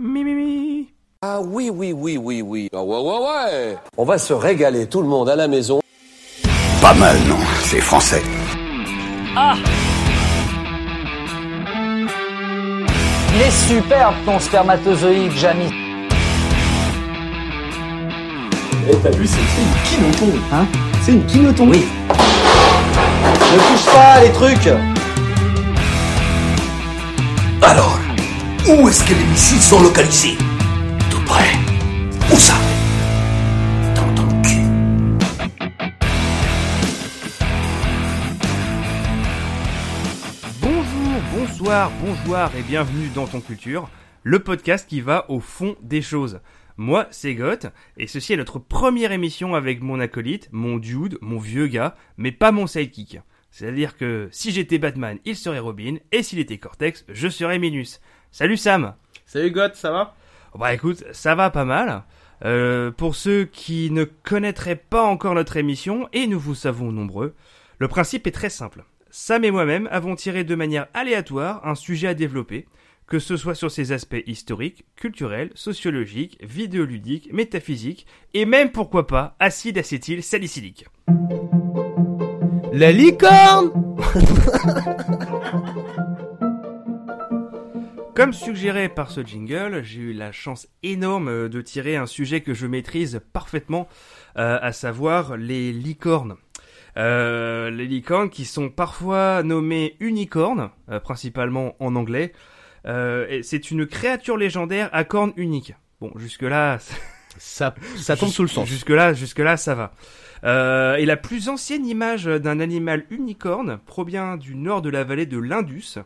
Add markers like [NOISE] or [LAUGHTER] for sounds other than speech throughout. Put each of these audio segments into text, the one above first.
Mimi. Ah oui, oui, oui, oui, oui. Ah ouais, ouais, ouais. On va se régaler tout le monde à la maison. Pas mal, non C'est français. Il est superbe ton spermatozoïde, Jamy. Eh, t'as vu, c'est c'est une quinoton. Hein C'est une quinoton. Oui. Ne touche pas les trucs Alors, où est-ce que les missiles sont localisés Tout près. Où ça Dans ton cul. Bonjour, bonsoir, bonjour et bienvenue dans Ton Culture, le podcast qui va au fond des choses. Moi, c'est Goth, et ceci est notre première émission avec mon acolyte, mon dude, mon vieux gars, mais pas mon sidekick. C'est-à-dire que si j'étais Batman, il serait Robin, et s'il était Cortex, je serais Minus. Salut Sam Salut God, ça va? Bah écoute, ça va pas mal. Euh, pour ceux qui ne connaîtraient pas encore notre émission, et nous vous savons nombreux, le principe est très simple. Sam et moi-même avons tiré de manière aléatoire un sujet à développer, que ce soit sur ses aspects historiques, culturels, sociologiques, vidéoludiques, métaphysiques, et même pourquoi pas acide acétyl salicylique. La licorne [LAUGHS] Comme suggéré par ce jingle, j'ai eu la chance énorme euh, de tirer un sujet que je maîtrise parfaitement, euh, à savoir les licornes. Euh, les licornes qui sont parfois nommées unicornes, euh, principalement en anglais. C'est une créature légendaire à cornes uniques. Bon, jusque-là, [LAUGHS] Ça, ça tombe sous le sens. Jusque-là, jusque-là, ça va. Euh, et la plus ancienne image d'un animal unicorne provient du nord de la vallée de l'Indus.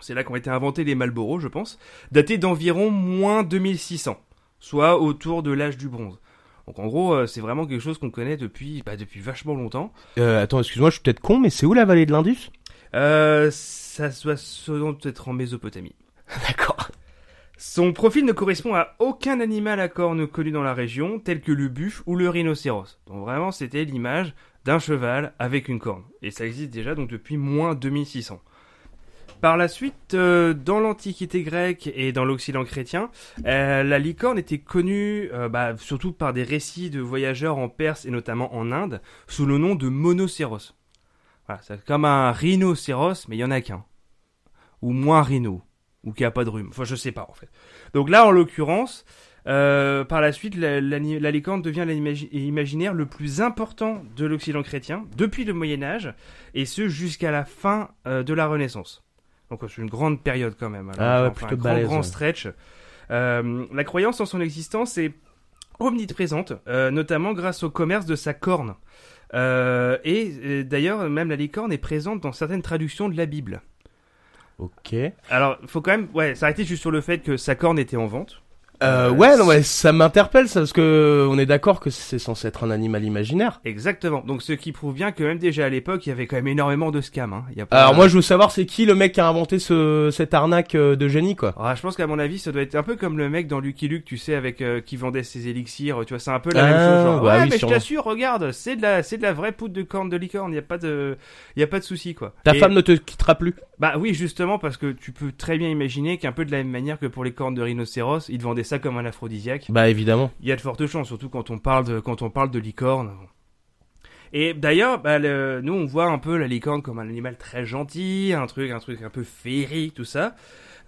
C'est là qu'ont été inventés les Marlboro, je pense, daté d'environ moins 2600, soit autour de l'âge du bronze. Donc en gros, euh, c'est vraiment quelque chose qu'on connaît depuis, bah, depuis vachement longtemps. Euh, attends, excuse-moi, je suis peut-être con, mais c'est où la vallée de l'Indus? Euh, ça doit peut-être en Mésopotamie. [LAUGHS] D'accord. Son profil ne correspond à aucun animal à cornes connu dans la région, tel que le buffle ou le rhinocéros. Donc vraiment, c'était l'image d'un cheval avec une corne. Et ça existe déjà donc depuis moins 2600. Par la suite, euh, dans l'Antiquité grecque et dans l'Occident chrétien, euh, la licorne était connue euh, bah, surtout par des récits de voyageurs en Perse et notamment en Inde, sous le nom de monocéros. Voilà, c'est comme un rhinocéros, mais il y en a qu'un. Ou moins rhino ou qui a pas de rhume. Enfin, je sais pas en fait. Donc là, en l'occurrence, par la suite, la, licorne devient l'imaginaire le plus important de l'Occident chrétien depuis le Moyen Âge, et ce jusqu'à la fin de la Renaissance. Donc c'est une grande période quand même. Alors, Ah ouais, enfin, plutôt un grand, balèze, grand ouais. stretch. Euh, la croyance en son existence est omniprésente, euh, notamment grâce au commerce de sa corne. Euh, et euh, d'ailleurs, même la licorne est présente dans certaines traductions de la Bible. Ok. Alors, faut quand même, ouais, s'arrêter juste sur le fait que sa corne était en vente. Euh, ouais, non, ouais, ça m'interpelle, ça, parce que on est d'accord que c'est censé être un animal imaginaire. Exactement. Donc, ce qui prouve bien que même déjà à l'époque, il y avait quand même énormément de scams. Hein. Il y a pas... Alors moi, je veux savoir, c'est qui le mec qui a inventé ce, cette arnaque euh, de génie, quoi? Ah, je pense qu'à mon avis, ça doit être un peu comme le mec dans Lucky Luke, tu sais, avec euh, qui vendait ses élixirs. Tu vois, c'est un peu la Ah, même chose. Genre, bah ouais, oui, mais je t'assure, regarde, c'est de la, c'est de la vraie poudre de corne de licorne. Il y a pas de, il y a pas de souci, quoi. Ta Et- femme ne te quittera plus. Bah oui, justement, parce que tu peux très bien imaginer qu'un peu de la même manière que pour les cornes de rhinocéros, ils te vendaient ça comme un aphrodisiaque. Bah évidemment. Il y a de fortes chances, surtout quand on parle de, quand on parle de licorne. Et d'ailleurs, bah, le- nous on voit un peu la licorne comme un animal très gentil, un truc, un truc un peu féerique, tout ça.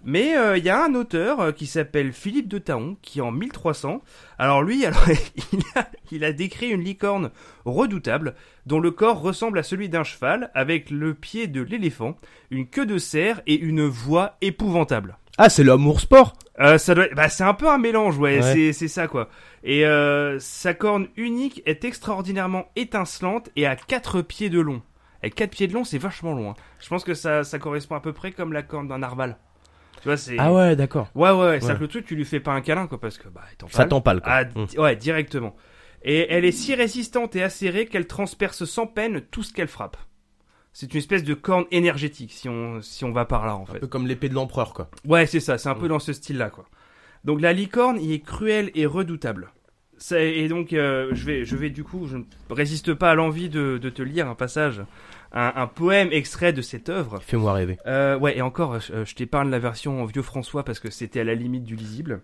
Mais euh, il y a un auteur euh, qui s'appelle Philippe de Taon, qui en 1300, alors lui, [LAUGHS] alors il a, il a décrit une licorne redoutable, dont le corps ressemble à celui d'un cheval, avec le pied de l'éléphant, une queue de cerf et une voix épouvantable. Ah, c'est l'amour sport. Euh, ça doit, bah, c'est un peu un mélange, ouais, Ouais. c'est, ça quoi. Et euh, sa corne unique est extraordinairement étincelante et à quatre pieds de long. Et quatre pieds de long, c'est vachement long. hein. Je pense que ça, ça correspond à peu près comme la corne d'un narval. Tu vois, c'est. Ah ouais, d'accord. Ouais, ouais, ouais. C'est que le truc, tu lui fais pas un câlin, quoi, parce que, bah, il Ça t'empale, quoi. Ah, Mm. di- ouais, directement. Et elle est si résistante et acérée qu'elle transperce sans peine tout ce qu'elle frappe. C'est une espèce de corne énergétique, si on, si on va par là, en Un fait. peu comme l'épée de l'empereur, quoi. Ouais, c'est ça, c'est un peu Mm. dans ce style-là, quoi. Donc la licorne y est cruelle et redoutable. Et donc, euh, je, vais, je vais du coup, je ne résiste pas à l'envie de, de te lire un passage, un, un poème extrait de cette œuvre. Fais-moi rêver. Euh, ouais, et encore, je, je t'épargne la version en vieux François parce que c'était à la limite du lisible.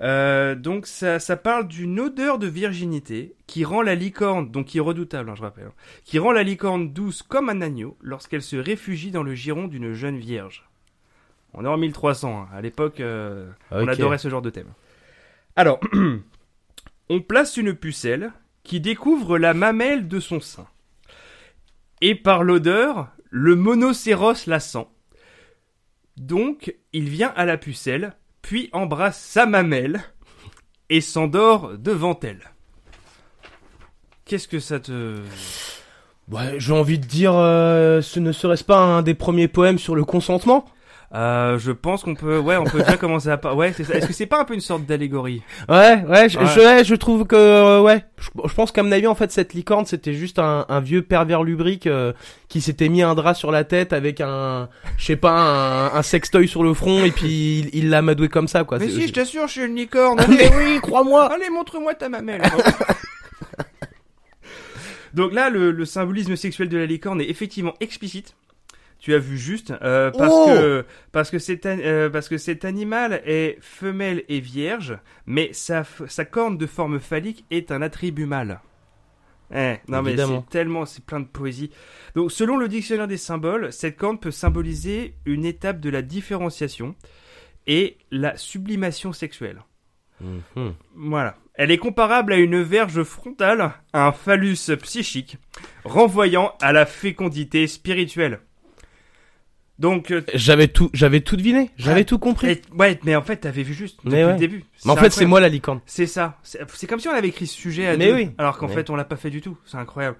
Euh, donc ça, ça parle d'une odeur de virginité qui rend la licorne, donc qui est redoutable, hein, je rappelle, hein, qui rend la licorne douce comme un agneau lorsqu'elle se réfugie dans le giron d'une jeune vierge. On est en 1300, hein. à l'époque, euh, on adorait ce genre de thème. Alors, [CLEARS THROAT] on place une pucelle qui découvre la mamelle de son sein. Et par l'odeur, le monocéros la sent. Donc, il vient à la pucelle, puis embrasse sa mamelle et s'endort devant elle. Qu'est-ce que ça te... Ouais, j'ai envie de dire, euh, ce ne serait-ce pas un des premiers poèmes sur le consentement? Euh, je pense qu'on peut, ouais, on peut déjà commencer à, ouais, c'est ça. Est-ce que c'est pas un peu une sorte d'allégorie? Ouais, ouais, je, Ouais. je, ouais, je trouve que, euh, ouais, je, je pense qu'à mon avis, en fait, cette licorne, c'était juste un, un vieux pervers lubrique euh, qui s'était mis un drap sur la tête avec un, je sais pas, un, un sextoy sur le front et puis il il l'a amadoué comme ça, quoi. Mais si, je t'assure, je suis une licorne. Mais oui, crois-moi. Allez, montre-moi ta mamelle. [LAUGHS] Donc là, le, le symbolisme sexuel de la licorne est effectivement explicite. Tu as vu juste euh, parce Oh que parce que cet euh, parce que cet animal est femelle et vierge, mais sa sa corne de forme phallique est un attribut mâle. Eh, non mais Évidemment. c'est tellement c'est plein de poésie. Donc selon le dictionnaire des symboles, cette corne peut symboliser une étape de la différenciation et la sublimation sexuelle. Mhm. Voilà. Elle est comparable à une verge frontale, à un phallus psychique, renvoyant à la fécondité spirituelle. Donc, euh, J'avais tout, j'avais tout deviné, j'avais tout compris. et- ouais, mais en fait, t'avais vu juste depuis Mais ouais. le début. Mais en fait, c'est moi la licorne. C'est ça. C'est comme si on avait écrit ce sujet à Mais deux, oui. alors qu'en Mais- fait, on l'a pas fait du tout. C'est incroyable.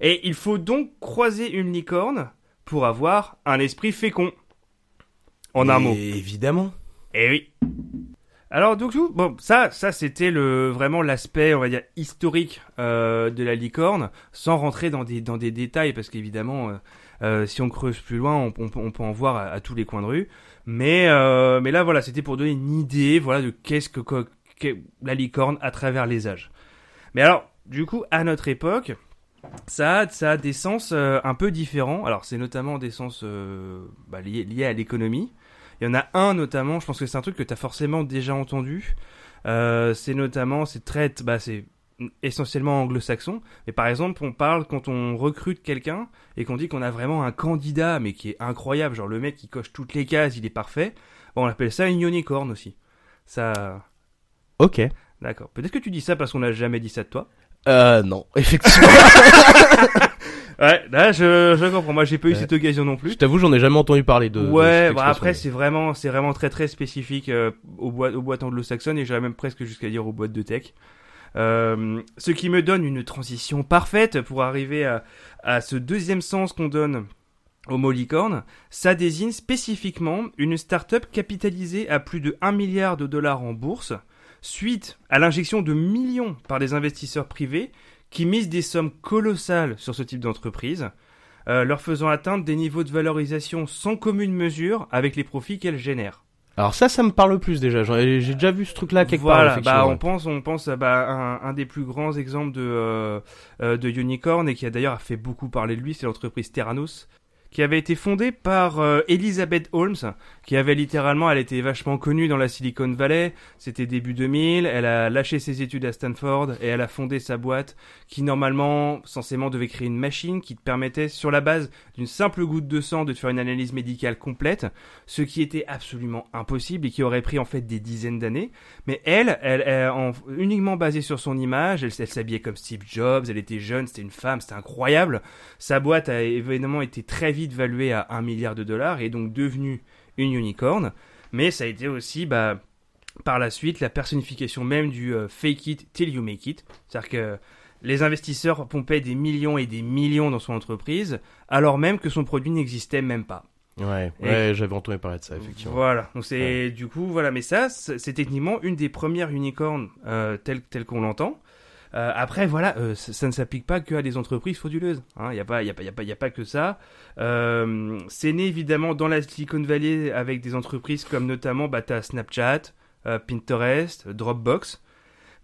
Et il faut donc croiser une licorne pour avoir un esprit fécond. En un mot. Évidemment. Eh oui. Alors donc tout, bon ça ça c'était le vraiment l'aspect on va dire historique euh, de la licorne sans rentrer dans des dans des détails parce qu'évidemment euh, euh, si on creuse plus loin on, peut- en voir à, tous les coins de rue. Mais euh, mais là voilà c'était pour donner une idée voilà de qu'est-ce que, la licorne à travers les âges. Mais alors du coup à notre époque ça a, des sens euh, un peu différents. Alors c'est notamment des sens bah, liés, à l'économie. Il y en a un notamment, je pense que c'est un truc que tu as forcément déjà entendu. C'est notamment, c'est très, bah, essentiellement anglo-saxon. Mais par exemple, on parle quand on recrute quelqu'un et qu'on dit qu'on a vraiment un candidat, mais qui est incroyable, genre le mec qui coche toutes les cases, il est parfait. Bon, on appelle ça une unicorn aussi. Ça, Ok. d'accord. Peut-être que tu dis ça parce qu'on n'a jamais dit ça de toi. Euh, non, [LAUGHS] effectivement. [LAUGHS] Ouais, là, je, je comprends. Moi, j'ai pas eu Ouais. cette occasion non plus. Je t'avoue, j'en ai jamais entendu parler de. ouais, bah après c'est vraiment c'est vraiment très très spécifique euh, aux boîtes aux boîtes anglo-saxonnes et j'irais même presque jusqu'à dire aux boîtes de tech. Euh, ce qui me donne une transition parfaite pour arriver à, ce deuxième sens qu'on donne au mot licorne. Ça désigne spécifiquement une start-up capitalisée à plus de 1 milliard de dollars en bourse suite à l'injection de millions par des investisseurs privés qui misent des sommes colossales sur ce type d'entreprise euh, leur faisant atteindre des niveaux de valorisation sans commune mesure avec les profits qu'elles génèrent. Alors ça, ça me parle plus déjà. J'ai déjà vu ce truc-là quelque part. voilà, effectivement, bah, on pense, on pense à bah, un, un des plus grands exemples de, euh, euh, de unicorn et qui a d'ailleurs fait beaucoup parler de lui, c'est l'entreprise Terranos, qui avait été fondée par euh, Elizabeth Holmes, qui avait littéralement, elle était vachement connue dans la Silicon Valley, c'était début 2000, elle a lâché ses études à Stanford et elle a fondé sa boîte qui normalement, censément, devait créer une machine qui te permettait, sur la base d'une simple goutte de sang, de te faire une analyse médicale complète, ce qui était absolument impossible et qui aurait pris en fait des dizaines d'années. Mais elle, elle, elle, en- uniquement basée sur son image, elle, elle s'habillait comme Steve Jobs, elle était jeune, c'était une femme, c'était incroyable. Sa boîte a évidemment été très vite valuée à un milliard de dollars et est donc devenue une unicorn. Mais ça a été aussi, bah, par la suite, la personnification même du euh, fake it till you make it. C'est-à-dire que les investisseurs pompaient des millions et des millions dans son entreprise, alors même que son produit n'existait même pas. Ouais, ouais, j'avais entendu parler de ça, effectivement. Voilà, donc c'est du coup voilà, mais ça c'est c'est techniquement une des premières unicornes euh, telles telles qu'on l'entend. Euh, après voilà, euh, ça, ça ne s'applique pas que à des entreprises frauduleuses. Il n'y a pas, il y a pas, il y a pas, il y a pas que ça. Euh, c'est né évidemment dans la Silicon Valley avec des entreprises comme notamment bah, t'as Snapchat, euh, Pinterest, Dropbox.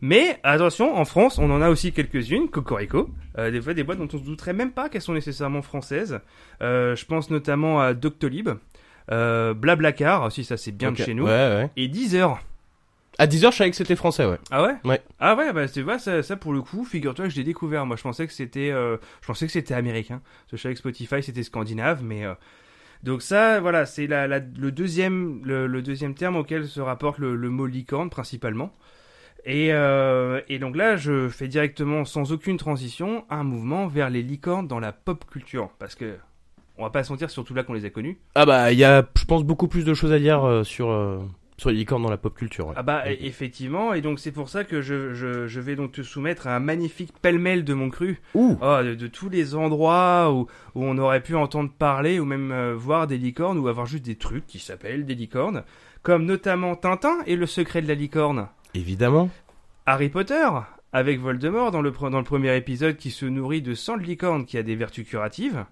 Mais attention, en France, on en a aussi quelques-unes, Cocorico, euh, des fois des boîtes dont on se douterait même pas qu'elles sont nécessairement françaises. Euh, je pense notamment à Doctolib, euh, Blablacar, aussi ça c'est bien de chez nous, Ouais, ouais. et Deezer. À 10h, je savais que c'était français, ouais. Ah ouais? Ouais. Ah ouais, bah tu vois, ça, ça pour le coup, figure-toi que je l'ai découvert. Moi je pensais que c'était euh, je pensais que c'était américain. Je savais que Spotify c'était scandinave, mais euh, donc ça, voilà, c'est la, la- le deuxième le, le deuxième terme auquel se rapporte le, le mot licorne principalement. Et, euh, et donc là, je fais directement, sans aucune transition, un mouvement vers les licornes dans la pop culture. Parce que, on va pas se mentir, surtout là qu'on les a connus. Ah bah, il y a, je pense, beaucoup plus de choses à dire sur, sur les licornes dans la pop culture. ouais. Ah bah, effectivement, et donc c'est pour ça que je, je, je vais donc te soumettre à un magnifique pêle-mêle de mon cru. Ouh. Oh, de, de tous les endroits où, où on aurait pu entendre parler ou même euh, voir des licornes ou avoir juste des trucs qui s'appellent des licornes. Comme notamment Tintin et le secret de la licorne. Évidemment. Harry Potter, avec Voldemort dans le, dans le premier épisode qui se nourrit de sang de licorne qui a des vertus curatives.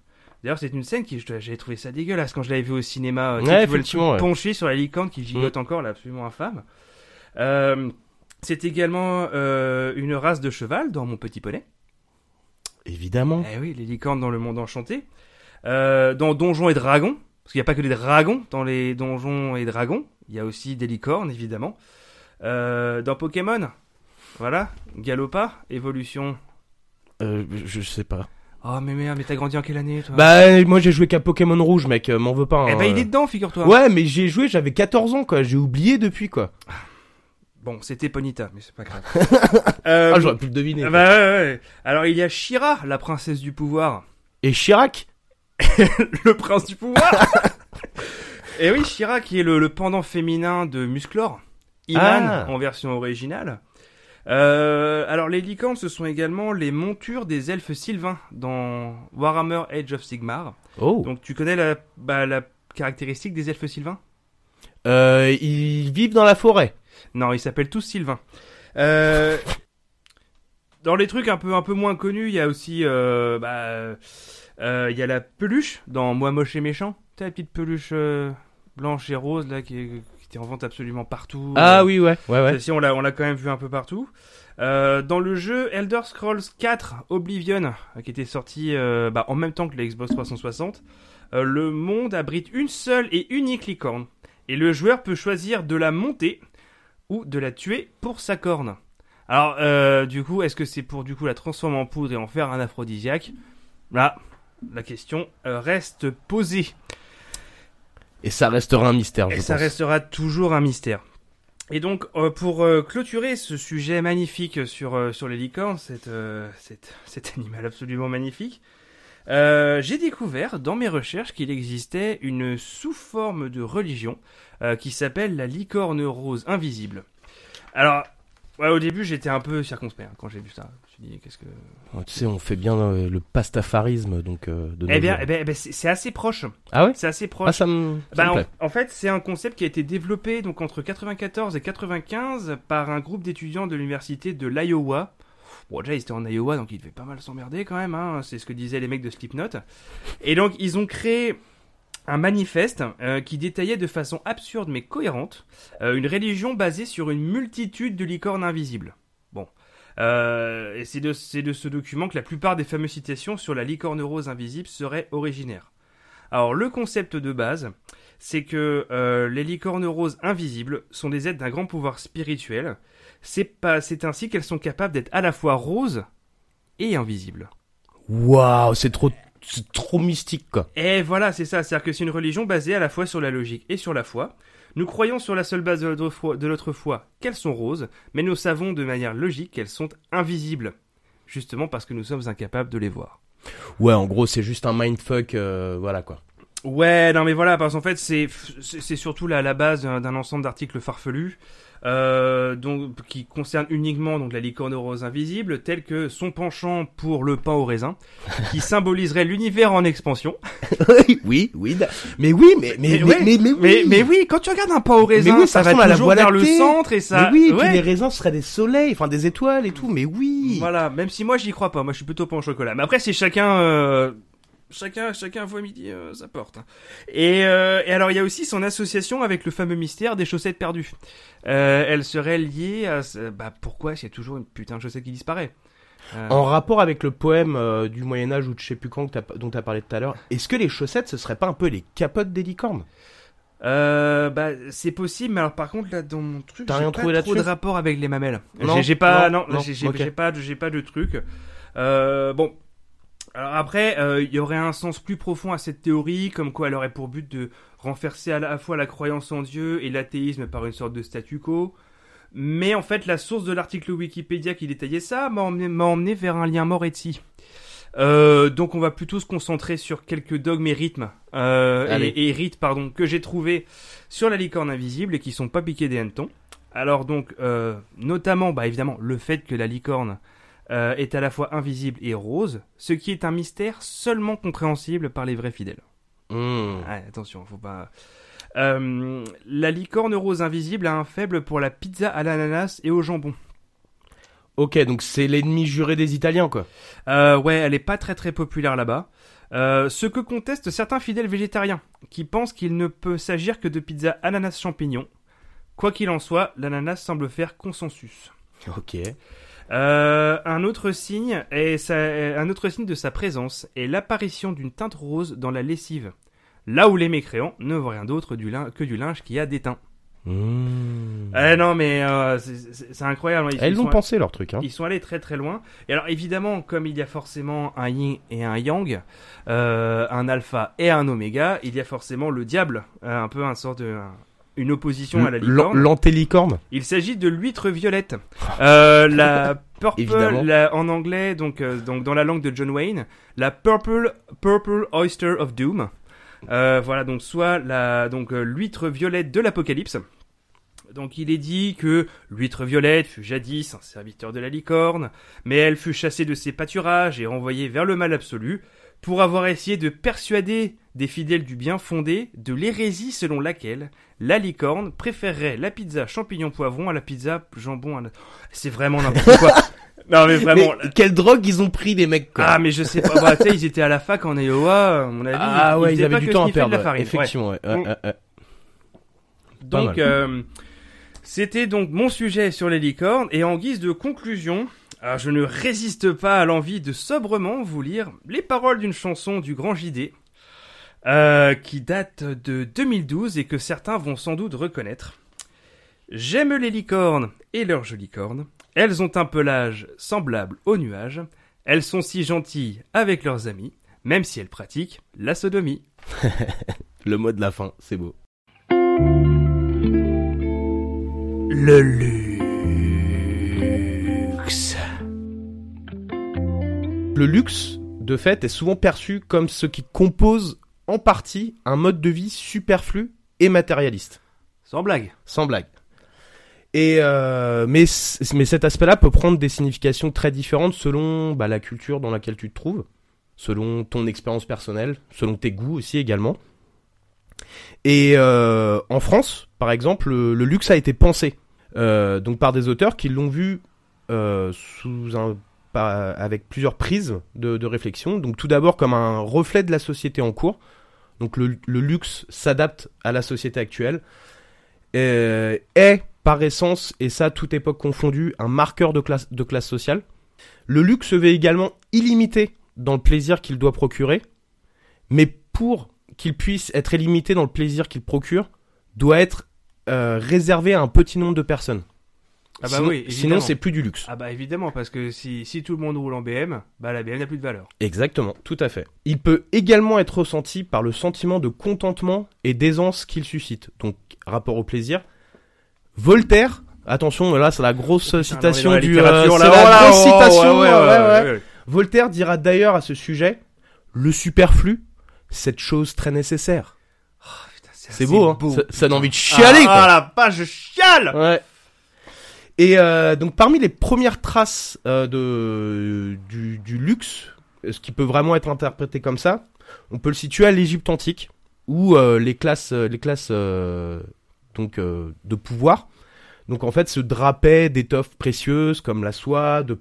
D'ailleurs, c'est une scène qui, j'ai trouvé ça dégueulasse quand je l'avais vu au cinéma. euh, tu Ouais, tu vois le effectivement, truc ouais. penché sur la licorne qui gigote encore, là, absolument infâme. Euh, c'est également euh, une race de cheval dans Mon Petit Poney. Évidemment. Eh oui, les licornes dans le monde enchanté. Euh, dans Donjons et Dragons, parce qu'il n'y a pas que des dragons dans les Donjons et Dragons, il y a aussi des licornes, évidemment. Dans Pokémon, voilà, Galopa, évolution. Je sais pas. Oh mais merde, mais t'as grandi en quelle année toi? Bah, moi j'ai joué qu'à Pokémon Rouge, mec, euh, m'en veux pas. Eh hein, ben il euh. est dedans, figure-toi. Ouais, mais j'ai joué, j'avais 14 ans, quoi. J'ai oublié depuis, quoi. Bon, c'était Ponita, mais c'est pas grave. [LAUGHS] Euh, Ah, j'aurais pu le deviner. ah bah ouais, ouais. Alors il y a Shira, la princesse du pouvoir. Et Chirac? [LAUGHS] Le prince du pouvoir [LAUGHS] Et oui, Shira qui est le, le pendant féminin de Musclor. Iman Ah. en version originale. Euh, alors les licornes, ce sont également les montures des elfes sylvains dans Warhammer Age of Sigmar. Oh. Donc tu connais la, bah, la caractéristique des elfes sylvains? Euh, ils vivent dans la forêt. Non, ils s'appellent tous Sylvain. Euh, dans les trucs un peu un peu moins connus, il y a aussi bah, il y a la peluche dans Moi moche et méchant. Tu la petite peluche blanche et rose là qui, est- qui était en vente absolument partout. Ah Euh, oui, ouais. Ouais, ouais. Celle-ci, on l'a on l'a quand même vu un peu partout. Euh, dans le jeu Elder Scrolls 4 Oblivion, euh, qui était sorti euh, bah, en même temps que la Xbox 360, euh, le monde abrite une seule et unique licorne. Et le joueur peut choisir de la monter ou de la tuer pour sa corne. Alors, du coup, est-ce que c'est pour du coup la transformer en poudre et en faire un aphrodisiaque? Là, la question reste posée. Et ça restera un mystère, je Et ça pense. restera toujours un mystère. Et donc, euh, pour euh, clôturer ce sujet magnifique sur, euh, sur les licornes, cette, cette- [LAUGHS] cet animal absolument magnifique, j'ai découvert dans mes recherches qu'il existait une sous-forme de religion qui s'appelle la licorne rose invisible. Alors, ouais, au début, j'étais un peu circonspect hein, quand j'ai vu ça. Je dit, qu'est-ce que... Oh, Tu sais, on fait bien euh, le pastafarisme, donc, euh, de Eh bien, eh bien, eh bien, c'est c'est assez proche. Ah ouais? C'est assez proche. Ah, ça me, Bah, me en, fait, c'est un concept qui a été développé donc entre 94 et 95 par un groupe d'étudiants de l'université de l'Iowa. Bon, déjà, ils étaient en Iowa, donc ils devaient pas mal s'emmerder quand même. Hein. C'est ce que disaient les mecs de Slipknot. Et donc, ils ont créé un manifeste euh, qui détaillait de façon absurde mais cohérente euh, une religion basée sur une multitude de licornes invisibles. Euh, et c'est de, ce document que la plupart des fameuses citations sur la licorne rose invisible seraient originaires. Alors, le concept de base, c'est que euh, les licornes roses invisibles sont des êtres d'un grand pouvoir spirituel. C'est pas, c'est ainsi qu'elles sont capables d'être à la fois roses et invisibles. Waouh, c'est trop, c'est trop mystique, quoi. Et voilà, c'est ça. C'est-à-dire que c'est une religion basée à la fois sur la logique et sur la foi. Nous croyons sur la seule base de notre foi, qu'elles sont roses, mais nous savons de manière logique qu'elles sont invisibles. Justement parce que nous sommes incapables de les voir. Ouais, en gros, c'est juste un mindfuck, euh, voilà, quoi. Ouais, non mais voilà, parce qu'en fait c'est surtout la, la base d'un d'un ensemble d'articles farfelus, euh, donc qui concerne uniquement donc la licorne rose invisible, tel que son penchant pour le pain au raisin, qui [LAUGHS] symboliserait l'univers en expansion. oui, oui, mais oui, mais, mais, mais, ouais, mais, mais oui. mais, mais oui, quand tu regardes un pain au raisin, oui, ça, ça va ressemble à la toujours Voie vers le centre et ça. Mais oui, et ouais. les raisins seraient des soleils, enfin des étoiles et tout, mais oui. Voilà, même si moi j'y crois pas, moi je suis plutôt pain au chocolat. Mais après c'est chacun, euh, chacun, chacun voit midi euh, sa porte. hein. Et, euh, et alors il y a aussi son association avec le fameux mystère des chaussettes perdues. Euh, elle serait liée à, bah pourquoi s'il y a toujours une putain de chaussette qui disparaît? En rapport avec le poème du Moyen Âge ou de je sais plus quand dont tu as parlé tout à l'heure, est-ce que les chaussettes ce serait pas un peu les capotes des licornes? Euh, bah, c'est possible, mais alors par contre là dans mon truc, T'as j'ai rien pas trouvé trop de rapport avec les mamelles. Non, J'ai- pas, non, non, non, j'ai pas, j'ai pas de truc. Euh, bon, alors après, euh, il y aurait un sens plus profond à cette théorie, comme quoi elle aurait pour but de renverser à la fois la croyance en Dieu et l'athéisme par une sorte de statu quo. Mais en fait, la source de l'article Wikipédia qui détaillait ça m'a emmené, vers un lien Moretti. Euh, donc on va plutôt se concentrer sur quelques dogmes et rythmes euh, Allez. et, et rites pardon que j'ai trouvé sur la licorne invisible et qui sont pas piqués des hannetons. Alors donc euh, notamment bah évidemment le fait que la licorne euh, est à la fois invisible et rose, ce qui est un mystère seulement compréhensible par les vrais fidèles. Hmm. Ouais, attention, faut pas. Euh, la licorne rose invisible a un faible pour la pizza à l'ananas et au jambon. Ok, donc c'est l'ennemi juré des Italiens quoi. Euh, ouais, elle est pas très très populaire là-bas. Euh, ce que contestent certains fidèles végétariens, qui pensent qu'il ne peut s'agir que de pizza ananas champignon. Quoi qu'il en soit, l'ananas semble faire consensus. Ok. Euh, un autre signe est sa- un autre signe de sa présence est l'apparition d'une teinte rose dans la lessive. Là où les mécréants ne voient rien d'autre du lin- que du linge qui a déteint. Hmm. Eh non mais euh, c'est- incroyable. Ils- Elles ils l'ont sont- pensé leur truc hein. Ils sont allés très très loin. Et alors évidemment, comme il y a forcément un yin et un yang, euh, un alpha et un oméga, il y a forcément le diable, un peu un sort de un- une opposition à la licorne. L'antélicorne. Il s'agit de l'huître violette. Euh, [LAUGHS] la purple, la- en anglais, donc, euh, donc dans la langue de John Wayne, la purple, purple oyster of doom. Euh, voilà, donc soit la, donc l'huître violette de l'Apocalypse. Donc il est dit que l'huître violette fut jadis un serviteur de la licorne, mais elle fut chassée de ses pâturages et renvoyée vers le mal absolu pour avoir essayé de persuader des fidèles du bien fondé de l'hérésie selon laquelle la licorne préférerait la pizza champignon poivron à la pizza jambon. à C'est vraiment n'importe quoi. [LAUGHS] non mais vraiment. Mais quelle drogue ils ont pris les mecs quoi. Ah mais je sais pas. Bah, tu sais, ils étaient à la fac en Iowa, à mon avis. Ah ouais, ils avaient du temps à perdre. ouais. farine. Effectivement, ouais. Ouais, Donc, mal. euh, c'était donc mon sujet sur les licornes. Et en guise de conclusion, alors je ne résiste pas à l'envie de sobrement vous lire les paroles d'une chanson du grand JD, euh, qui date de 2012 et que certains vont sans doute reconnaître. J'aime les licornes et leurs jolies cornes. Elles ont un pelage semblable aux nuages. Elles sont si gentilles avec leurs amis, même si elles pratiquent la sodomie. [LAUGHS] Le mot de la fin, c'est beau. Le luxe. Le luxe, de fait, est souvent perçu comme ce qui compose en partie un mode de vie superflu et matérialiste. Sans blague. Sans blague. Et euh, mais, cet aspect-là peut prendre des significations très différentes selon bah, la culture dans laquelle tu te trouves, selon ton expérience personnelle, selon tes goûts aussi également. Et euh, en France, par exemple, le, le luxe a été pensé euh, donc par des auteurs qui l'ont vu sous un par- avec plusieurs prises de, réflexion. Donc tout d'abord comme un reflet de la société en cours. Donc le, luxe s'adapte à la société actuelle. Euh, est par essence, et ça toute époque confondue, un marqueur de classe, de classe sociale. Le luxe se veut également illimité dans le plaisir qu'il doit procurer, mais pour qu'il puisse être illimité dans le plaisir qu'il procure, doit être euh, réservé à un petit nombre de personnes. Ah bah sinon, oui, sinon c'est plus du luxe. Ah bah évidemment, parce que si, si tout le monde roule en BM, bah la BM n'a plus de valeur. Exactement, tout à fait. Il peut également être ressenti par le sentiment de contentement et d'aisance qu'il suscite. Donc, rapport au plaisir. Voltaire, attention, là c'est la grosse citation du... euh, c'est la grosse oh, citation. ouais, ouais, ouais. Voltaire dira d'ailleurs à ce sujet, le superflu, cette chose très nécessaire. Putain, C'est beau, hein Ça, ça donne envie de Ah, chialer, quoi. Ah la page, je chiale Ouais. Et euh, donc parmi les premières traces euh, de du, luxe, ce qui peut vraiment être interprété comme ça, on peut le situer à l'Égypte antique, où euh, les classes, les classes donc de pouvoir, Donc en fait, se drapaient d'étoffes précieuses comme la soie, de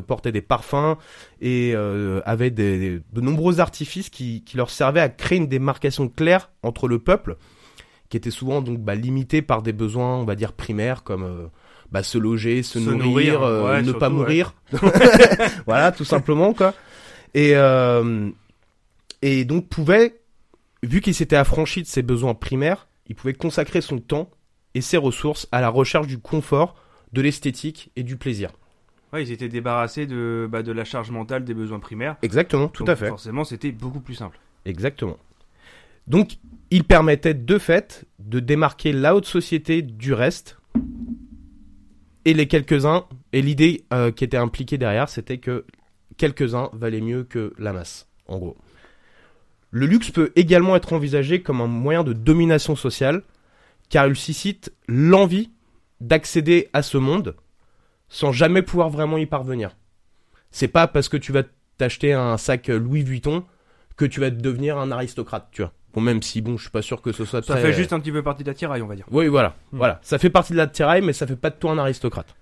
portaient des parfums et avaient des, de nombreux artifices qui, qui leur servaient à créer une démarcation claire entre le peuple, qui était souvent donc bah, limité par des besoins, on va dire primaires comme bah, se loger, se, Se nourrir, nourrir, euh, ouais, ne surtout, pas ouais. mourir. [LAUGHS] [LAUGHS] voilà, tout simplement quoi. Et euh, et donc pouvait, vu qu'il s'était affranchi de ses besoins primaires, il pouvait consacrer son temps et ses ressources à la recherche du confort, de l'esthétique et du plaisir. Ouais, ils étaient débarrassés de, bah, de la charge mentale des besoins primaires. Exactement, tout Donc, à fait. Forcément, c'était beaucoup plus simple. Exactement. Donc, il permettait de fait de démarquer la haute société du reste. Et les quelques-uns, et l'idée euh, qui était impliquée derrière, c'était que quelques-uns valaient mieux que la masse, en gros. Le luxe peut également être envisagé comme un moyen de domination sociale, car il suscite l'envie d'accéder à ce monde sans jamais pouvoir vraiment y parvenir. C'est pas parce que tu vas t'acheter un sac Louis Vuitton que tu vas devenir un aristocrate, tu vois. Bon, même si, bon, je suis pas sûr que ce soit Ça très- fait juste un petit peu partie de la tiraille, on va dire. Oui, voilà. Hmm. Voilà. Ça fait partie de la tiraille, mais ça fait pas de toi un aristocrate.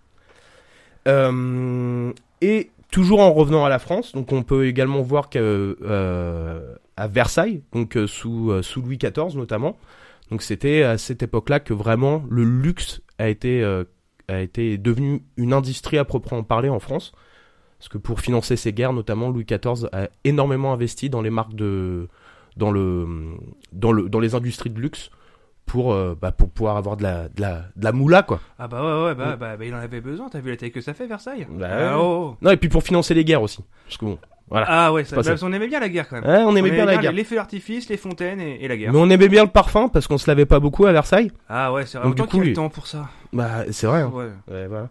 Euh, et toujours en revenant à la France, donc on peut également voir que euh, à Versailles, donc euh, sous euh, sous Louis XIV notamment, donc c'était à cette époque-là que vraiment le luxe a été euh, a été devenu une industrie à proprement parler en France. Parce que pour financer ses guerres, notamment, Louis XIV a énormément investi dans les marques de, dans le, dans le, dans les industries de luxe pour, euh, bah, pour pouvoir avoir de la, de la, de la moula, quoi. Ah bah ouais, ouais, bah, Mm. bah, bah, il en avait besoin. T'as vu la taille que ça fait, Versailles? Bah Ah, oh, oh. Non, et puis pour financer les guerres aussi. Parce que bon, voilà. Ah ouais, ça, bah, on aimait bien la guerre quand même. Ouais, on aimait bien la guerre. Les feux d'artifice, les fontaines et, et la guerre. Mais on aimait bien le parfum parce qu'on se lavait pas beaucoup à Versailles. Ah ouais, c'est vrai. Donc, du Autant qu'il y a coup, le il- temps pour ça. Bah, c'est vrai. hein. Ouais. Ouais, voilà.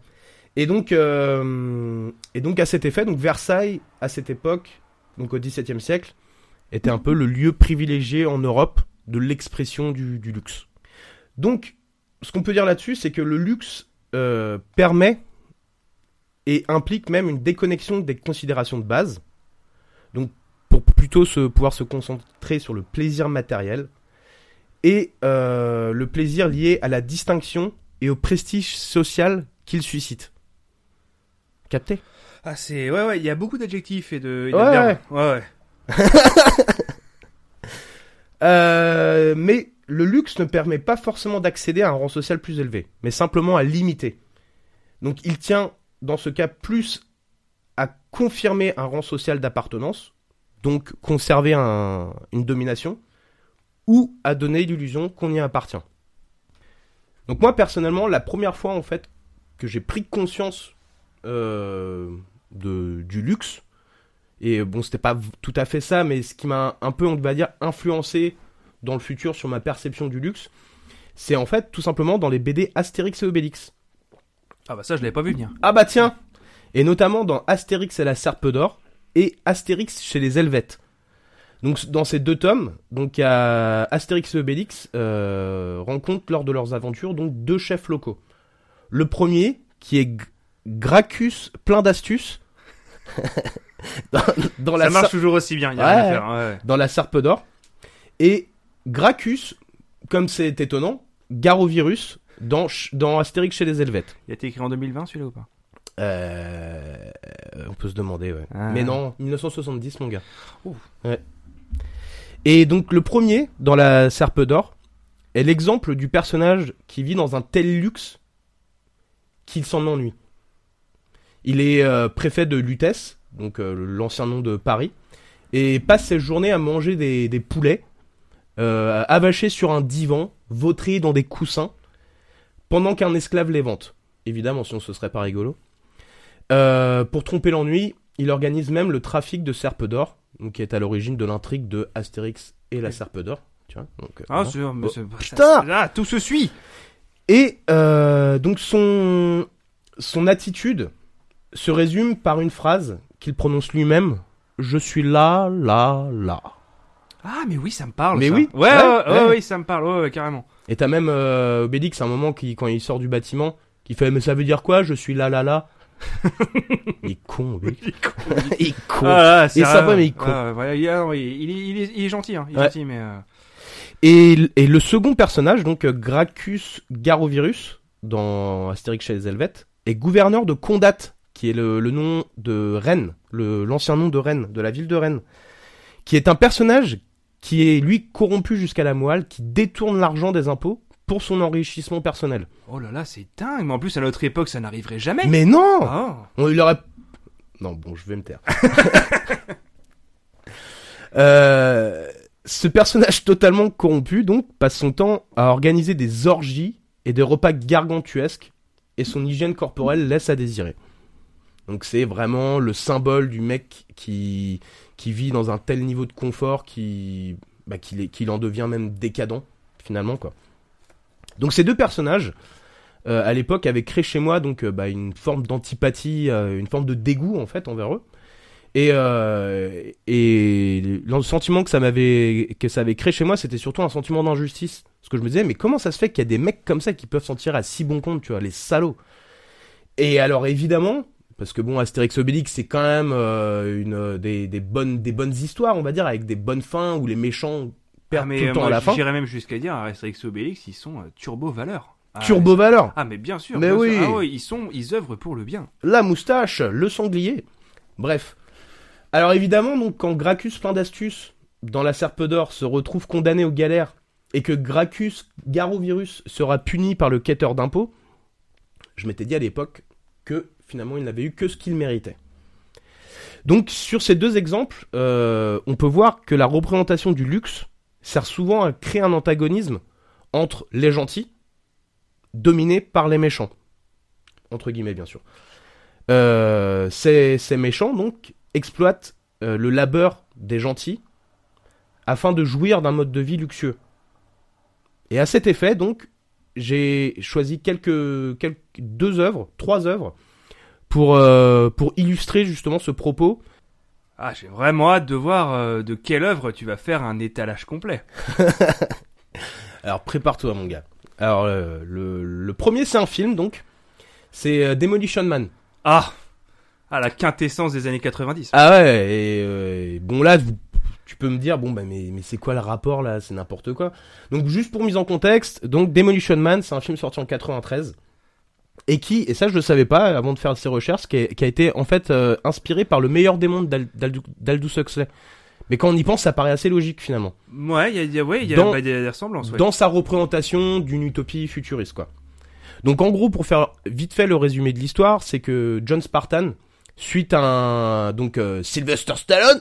Et donc, euh, et donc à cet effet, donc Versailles, à cette époque, donc au XVIIe siècle, était un peu le lieu privilégié en Europe de l'expression du, du luxe. Donc, ce qu'on peut dire là-dessus, c'est que le luxe euh, permet et implique même une déconnexion des considérations de base. Donc, pour plutôt se, pouvoir se concentrer sur le plaisir matériel et euh, le plaisir lié à la distinction et au prestige social qu'il suscite. Capté? Ah c'est ouais ouais, il y a beaucoup d'adjectifs et de. et Ouais, d'adverbes. ouais ouais. [LAUGHS] Euh, mais le luxe ne permet pas forcément d'accéder à un rang social plus élevé, mais simplement à limiter. Donc il tient dans ce cas plus à confirmer un rang social d'appartenance, donc conserver un- une domination, ou à donner l'illusion qu'on y appartient. Donc moi personnellement, la première fois en fait que j'ai pris conscience euh, du luxe, et bon, c'était pas tout à fait ça, mais ce qui m'a un peu, on va dire, influencé dans le futur sur ma perception du luxe, c'est en fait tout simplement dans les BD Astérix et Obélix. Ah bah ça je l'avais pas vu venir. Ah bah tiens Et notamment dans Astérix et la Serpe d'Or et Astérix chez les Helvètes. Donc dans ces deux tomes, donc Astérix et Obélix euh, rencontrent lors de leurs aventures donc deux chefs locaux. Le premier qui est G- Gracchus, plein d'astuces. [LAUGHS] [LAUGHS] dans, dans la ça marche toujours aussi bien. Y a Ouais. rien à faire. Ouais. dans la Serpe d'Or. Et Gracchus, comme c'est étonnant, Garovirus dans, dans Astérix chez les Helvètes. Il a été écrit en 2020 celui-là ou pas? Euh, on peut se demander, ouais. Ah. Mais non, 1970, mon gars. Ouh. Ouais. Et donc, le premier, dans la Serpe d'Or, est l'exemple du personnage qui vit dans un tel luxe qu'il s'en ennuie. Il est euh, préfet de Lutèce, donc euh, l'ancien nom de Paris, et passe ses journées à manger des, des poulets, euh, avachés sur un divan, vautrés dans des coussins, pendant qu'un esclave les vante. Évidemment, sinon ce serait pas rigolo. Euh, pour tromper l'ennui, il organise même le trafic de serpes d'or, qui est à l'origine de l'intrigue de Astérix et la serpe d'or. Tu vois, donc, Ah voilà. sûr, mais Oh, putain Ah tout se suit. Et euh, donc son son attitude se résume par une phrase qu'il prononce lui-même Je suis là, là, là. Ah mais oui ça me parle. Mais ça. oui, Ouais ouais, ouais, ouais, ouais. ouais, ça me parle. Ouais, carrément. Et t'as même euh, Obélix à un moment qui, quand il sort du bâtiment, qui fait Mais ça veut dire quoi Je suis là, là, là? [LAUGHS] il est con, Obélix. il est con. [LAUGHS] Ah, là, c'est Et ça va, mais il est con. Ouais, il, ah, il, est, il, est, il est gentil, hein. Il est Ouais. gentil, mais. euh, Et, et le second personnage, donc euh, Gracchus Garovirus, dans Astérix chez les Helvètes, est gouverneur de Condat, qui est le, le nom de Rennes, l'ancien nom de Rennes, de la ville de Rennes, qui est un personnage qui est lui corrompu jusqu'à la moelle, qui détourne l'argent des impôts pour son enrichissement personnel. Oh là là, c'est dingue. Mais en plus, à notre époque, ça n'arriverait jamais. Mais non Oh. On il aurait. Non, bon, je vais me taire. [LAUGHS] Euh, ce personnage totalement corrompu, donc, passe son temps à organiser des orgies et des repas gargantuesques, et son hygiène corporelle laisse à désirer. Donc, c'est vraiment le symbole du mec qui, qui vit dans un tel niveau de confort bah, qu'il est- qu'il en devient même décadent, finalement, quoi. Donc, ces deux personnages, euh, à l'époque avait créé chez moi donc euh, bah, une forme d'antipathie, euh, une forme de dégoût en fait envers eux. Et, euh, et le sentiment que ça m'avait que ça avait créé chez moi, c'était surtout un sentiment d'injustice. Parce que je me disais, mais comment ça se fait qu'il y a des mecs comme ça qui peuvent s'en tirer à si bon compte, tu vois, les salauds? Et alors évidemment, parce que bon, Astérix Obélix, c'est quand même euh, une des, des bonnes des bonnes histoires, on va dire, avec des bonnes fins où les méchants perdent Ah, mais tout le temps moi, à la fin. J'irais même jusqu'à dire, Astérix Obélix, ils sont euh, turbo valeur. Ah, Turbo valeur. Ah, mais bien sûr. Mais bien sûr. oui. Ah ouais, ils sont, ils œuvrent pour le bien. la moustache, le sanglier. Bref. Alors évidemment, donc quand Gracchus plein d'astuces dans la Serpe d'Or se retrouve condamné aux galères et que Gracchus Garovirus sera puni par le quêteur d'impôts, je m'étais dit à l'époque que finalement il n'avait eu que ce qu'il méritait. Donc sur ces deux exemples, euh, on peut voir que la représentation du luxe sert souvent à créer un antagonisme entre les gentils, dominés par les méchants. Entre guillemets, bien sûr. Euh, ces, méchants, donc, exploitent euh, le labeur des gentils afin de jouir d'un mode de vie luxueux. Et à cet effet, donc, j'ai choisi quelques deux œuvres, trois œuvres, pour, euh, pour illustrer justement ce propos. Ah, j'ai vraiment hâte de voir euh, de quelle œuvre tu vas faire un étalage complet. [LAUGHS] Alors prépare-toi, mon gars. Alors, euh, le, le premier, c'est un film, donc. C'est Demolition Man. Ah, ah la quintessence des années 90. Ah ouais, et, et bon là, tu peux me dire, bon bah mais, mais c'est quoi le rapport là? C'est n'importe quoi. Donc juste pour mise en contexte, donc Demolition Man, c'est un film sorti en 93 et qui, et ça je le savais pas avant de faire ces recherches, qui a, qui a été en fait euh, inspiré par le meilleur des mondes d'Al- d'Aldou- d'Aldous Huxley. Mais quand on y pense, ça paraît assez logique finalement. Ouais, il y a, y y des, ressemblances. Ouais. Dans sa représentation d'une utopie futuriste quoi. Donc en gros, pour faire vite fait le résumé de l'histoire, c'est que John Spartan, suite à un donc euh, Sylvester Stallone,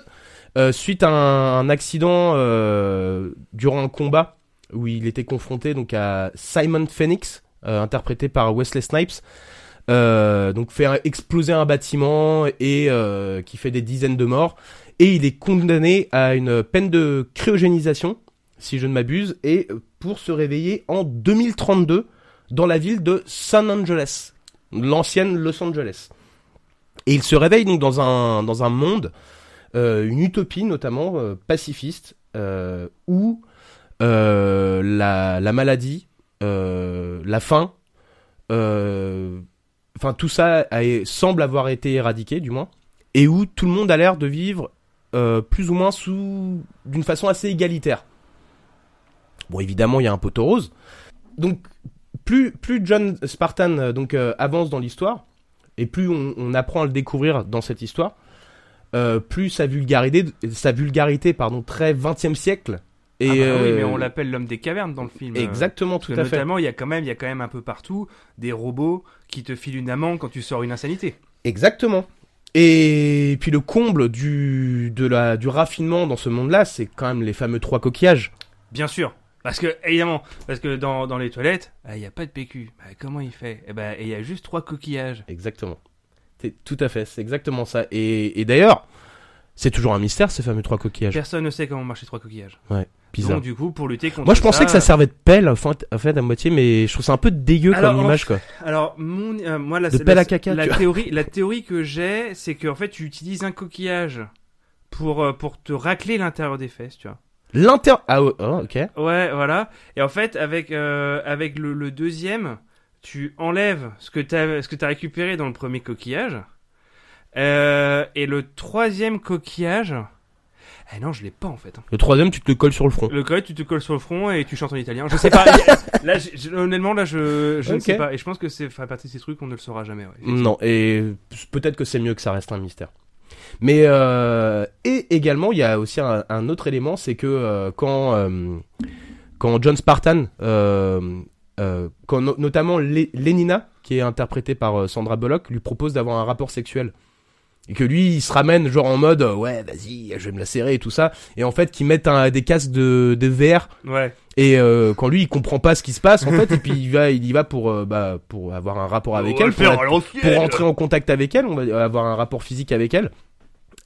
euh, suite à un, un accident euh, durant un combat où il était confronté donc à Simon Phoenix, interprété par Wesley Snipes, euh, donc fait exploser un bâtiment et euh, qui fait des dizaines de morts, et il est condamné à une peine de cryogénisation, si je ne m'abuse, et pour se réveiller en 2032 dans la ville de San Angeles, l'ancienne Los Angeles. Et il se réveille donc dans un, dans un monde, euh, une utopie notamment euh, pacifiste, euh, où euh, la, la maladie, euh, la faim, euh, enfin tout ça a- semble avoir été éradiqué du moins, et où tout le monde a l'air de vivre euh, plus ou moins sous d'une façon assez égalitaire. Bon évidemment il y a un poteau rose. Donc plus plus John Spartan euh, donc euh, avance dans l'histoire et plus on, apprend à le découvrir dans cette histoire, euh, plus sa vulgarité sa vulgarité pardon très 20e siècle et Ah bah oui, euh, mais on l'appelle l'homme des cavernes dans le film. exactement Parce tout à fait. notamment, il y a quand même, il y a quand même un peu partout des robots qui te filent une amende quand tu sors une insanité. Exactement. Et puis le comble du, de la, du raffinement dans ce monde-là, c'est quand même les fameux trois coquillages. Bien sûr. Parce que, évidemment, parce que dans, dans les toilettes, bah, il n'y a pas de PQ. Bah, comment il fait? Eh ben, il y a juste trois coquillages. Exactement. Tout à fait, c'est exactement ça. Et, et d'ailleurs, c'est toujours un mystère ces fameux trois coquillages. Personne ne sait comment marcher trois coquillages. Bizarre. Donc, du coup, pour lutter contre Moi, je pensais que ça servait de pelle, en fait, en fait, à moitié, mais je trouve ça un peu dégueu Alors, comme image, quoi. Alors, mon, euh, moi, la, De la- pelle à caca, la vois. théorie, la théorie que j'ai, c'est qu'en fait, tu utilises un coquillage pour, euh, pour te racler l'intérieur des fesses, tu vois. L'inter... Ah, ouais, oh, ok. Ouais, voilà. Et en fait, avec, euh, avec le, le deuxième, tu enlèves ce que t'as, ce que t'as récupéré dans le premier coquillage. Euh, et le troisième coquillage, Eh non, je l'ai pas en fait. Le troisième, tu te le colles sur le front. Le code, tu te colles sur le front et tu chantes en italien. Je sais pas. [LAUGHS] là, honnêtement, là, je, je ne sais pas. Et je pense que c'est fait partie de ces trucs qu'on ne le saura jamais. ouais. Non, et peut-être que c'est mieux que ça reste un mystère. Mais euh, et également, il y a aussi un, un autre élément, c'est que euh, quand euh, quand John Spartan, quand no- notamment Lénina, qui est interprétée par Sandra Bullock, lui propose d'avoir un rapport sexuel. Et que lui, il se ramène genre en mode euh, ouais, vas-y, je vais me la serrer et tout ça. Et en fait, qu'ils mettent un, des casques de, de VR Ouais. et euh, quand lui, il comprend pas ce qui se passe en [LAUGHS] fait, et puis il va, il y va pour euh, bah pour avoir un rapport avec On elle, le pour être- pour rentrer en contact avec elle, on va avoir un rapport physique avec elle.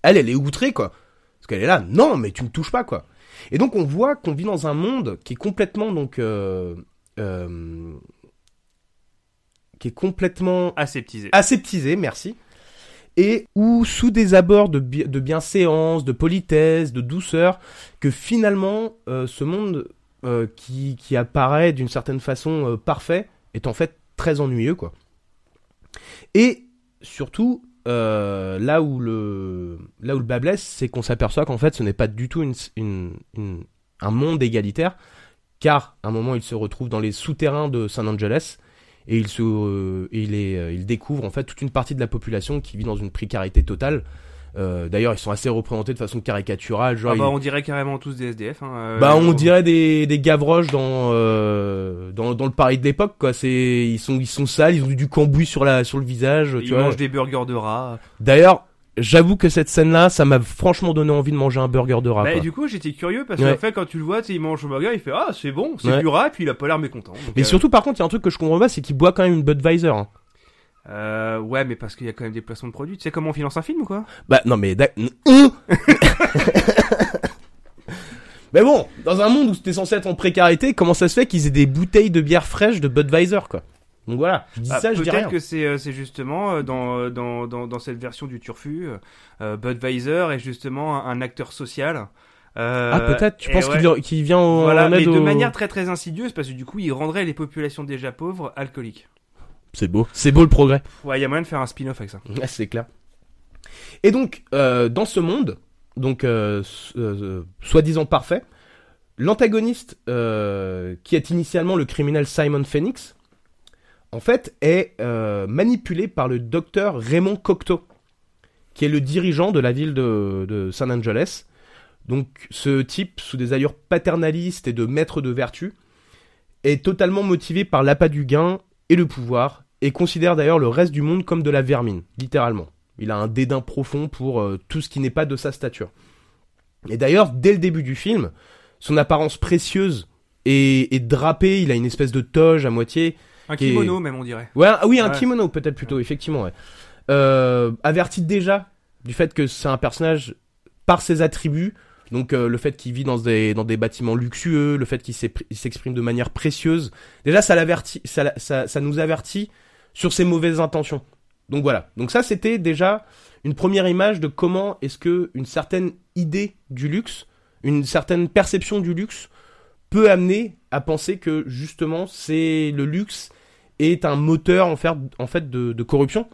Elle, elle est outrée, quoi. Parce qu'elle est là, non, mais tu me touches pas, quoi. Et donc, on voit qu'on vit dans un monde qui est complètement, donc, euh, euh, qui est complètement Aseptisé. aseptisé, merci. Et où, sous des abords de, bi- de bienséance, de politesse, de douceur, que finalement, euh, ce monde euh, qui, apparaît d'une certaine façon euh, parfait est en fait très ennuyeux, quoi. Et surtout, là où le là où le bas blesse, c'est qu'on s'aperçoit qu'en fait, ce n'est pas du tout un monde égalitaire, car à un moment, il se retrouve dans les souterrains de San Angeles et il se euh, il est euh, il découvre en fait toute une partie de la population qui vit dans une précarité totale. Euh, D'ailleurs, ils sont assez représentés de façon caricaturale, genre Ah bah, on dirait carrément tous des SDF. Hein, euh, bah, on dirait des, des gavroches dans, euh, dans, dans le Paris de l'époque, quoi. C'est, ils sont, ils sont sales, ils ont du cambouis sur la, sur le visage, tu Ils vois. mangent des burgers de rats. D'ailleurs, j'avoue que cette scène-là, ça m'a franchement donné envie de manger un burger de rat, bah, et du coup, j'étais curieux parce Ouais. qu'en fait, quand tu le vois, tu sais, il mange le burger, il fait Ah, c'est bon, c'est Ouais. du rat, puis il a pas l'air mécontent. Donc, Mais euh, surtout, par contre, il y a un truc que je comprends pas, c'est qu'il boit quand même une Budweiser. hein. euh, ouais, mais parce qu'il y a quand même des placements de produits. Tu sais comment on finance un film ou quoi? Bah, non, mais, Hein [LAUGHS] Mais bon, dans un monde où t'es censé être en précarité, comment ça se fait qu'ils aient des bouteilles de bière fraîche de Budweiser, quoi? Donc voilà, je dis Bah, ça, je dis rien. Peut-être que c'est euh, justement euh, dans, euh, dans, dans, dans cette version du Turfu, euh, Budweiser est justement un, un acteur social. Euh, Ah, peut-être, tu penses ouais. qu'il vient en, Voilà, en mais aide de manière très très insidieuse parce que du coup, il rendrait les populations déjà pauvres alcooliques. C'est beau. C'est beau le progrès. Ouais, il y a moyen de faire un spin-off avec ça. [LAUGHS] Ouais, c'est clair. Et donc, euh, dans ce monde, donc euh, euh, soi-disant parfait, l'antagoniste, euh, qui est initialement le criminel Simon Phoenix, en fait, est euh, manipulé par le docteur Raymond Cocteau, qui est le dirigeant de la ville de, San Angeles. Donc, ce type, sous des allures paternalistes et de maître de vertu, est totalement motivé par l'appât du gain et le pouvoir, et considère d'ailleurs le reste du monde comme de la vermine, littéralement. Il a un dédain profond pour euh, tout ce qui n'est pas de sa stature. Et d'ailleurs, dès le début du film, son apparence précieuse et, et drapée, il a une espèce de toge à moitié. Un est- kimono, même, on dirait. Ouais, ah oui, un Ouais. kimono peut-être plutôt, effectivement. Ouais. Euh, avertit déjà du fait que c'est un personnage par ses attributs. Donc euh, le fait qu'il vit dans des, dans des bâtiments luxueux, le fait qu'il s'exprime de manière précieuse. Déjà, ça, l'avertit, ça, ça, ça nous avertit sur ses mauvaises intentions. Donc voilà. Donc ça, c'était déjà une première image de comment est-ce que une certaine idée du luxe, une certaine perception du luxe peut amener à penser que justement c'est le luxe est un moteur en fait, en fait de, de corruption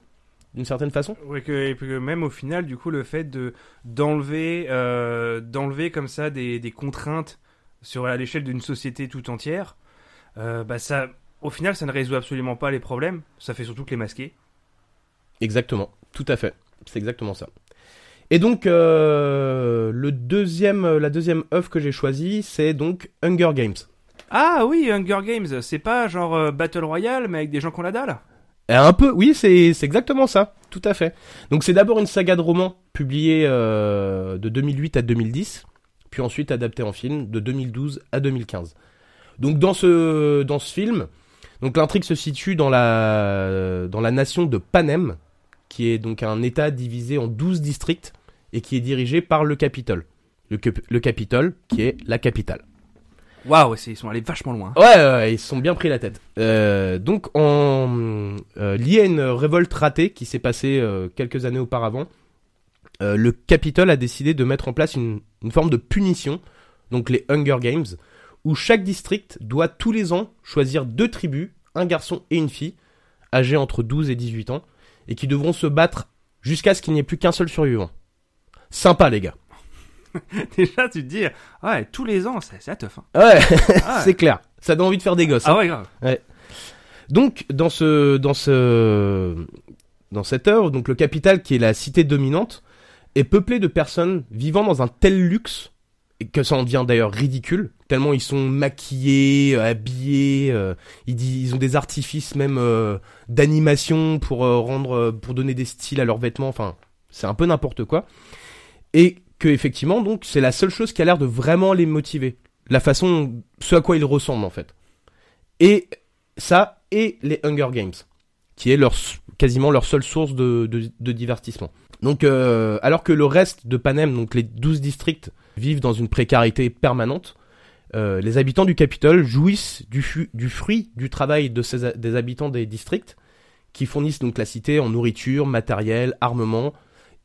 d'une certaine façon. Ouais, que, et que même au final, du coup, le fait de d'enlever euh, d'enlever comme ça des, des contraintes sur à l'échelle d'une société tout entière, euh, bah ça, au final, ça ne résout absolument pas les problèmes. Ça fait surtout que les masquer. Exactement, tout à fait, c'est exactement ça. Et donc euh, le deuxième, la deuxième œuvre que j'ai choisie, c'est donc Hunger Games. Ah oui, Hunger Games, c'est pas genre euh, Battle Royale, mais avec des gens qu'on la dalle. Euh, Un peu, oui, c'est exactement ça, tout à fait. Donc c'est d'abord une saga de romans publiée euh, de 2008 à 2010, puis ensuite adaptée en film de 2012 à 2015. Donc dans ce dans ce film, l'intrigue se situe dans la dans la nation de Panem, qui est donc un État divisé en 12 districts et qui est dirigé par le Capitole. Le, le Capitole, qui est la capitale. Waouh, ils sont allés vachement loin. Ouais, ouais, ouais, ils se sont bien pris la tête. Euh, donc, en, euh, lié à une révolte ratée qui s'est passée euh, quelques années auparavant, euh, le Capitole a décidé de mettre en place une, une forme de punition, donc les Hunger Games, où chaque district doit tous les ans choisir deux tribus, un garçon et une fille, âgés entre 12 et 18 ans, et qui devront se battre jusqu'à ce qu'il n'y ait plus qu'un seul survivant. Sympa, les gars. [LAUGHS] Déjà, tu te dis, ouais, tous les ans, c'est c'est la teuf. Hein. Ouais, Ah, [LAUGHS] c'est clair. Ça donne envie de faire des gosses. hein. ah ouais, grave. Donc dans ce dans ce dans cette œuvre, donc le capital qui est la cité dominante est peuplé de personnes vivant dans un tel luxe et que ça en devient d'ailleurs ridicule tellement ils sont maquillés, euh, habillés, euh, ils, di- ils ont des artifices même euh, d'animation pour euh, rendre euh, pour donner des styles à leurs vêtements, enfin c'est un peu n'importe quoi. Et que effectivement donc c'est la seule chose qui a l'air de vraiment les motiver, la façon ce à quoi ils ressemblent en fait. Et ça et les Hunger Games, qui est leur quasiment leur seule source de, divertissement. Donc, euh, alors que le reste de Panem, donc les 12 districts, vivent dans une précarité permanente, euh, les habitants du Capitole jouissent du, du fruit du travail de ces, des habitants des districts, qui fournissent donc la cité en nourriture, matériel, armement,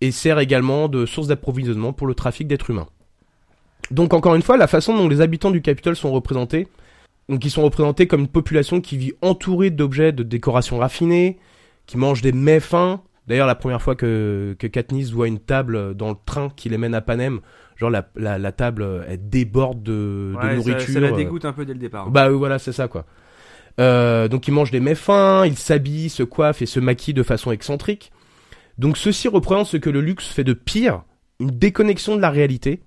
et sert également de source d'approvisionnement pour le trafic d'êtres humains. Donc encore une fois, la façon dont les habitants du Capitole sont représentés, donc ils sont représentés comme une population qui vit entourée d'objets de décoration raffinée, qui mange des mets fins. D'ailleurs, la première fois que, que Katniss voit une table dans le train qui les mène à Panem, genre la, la, la table, elle déborde de, Ouais, nourriture. Ça, la euh, dégoûte un peu dès le départ. bah oui, voilà, c'est ça quoi. Euh, donc ils mangent des mets fins, ils s'habillent, se coiffent et se maquillent de façon excentrique. Donc ceci représente ce que le luxe fait de pire, une déconnexion de la réalité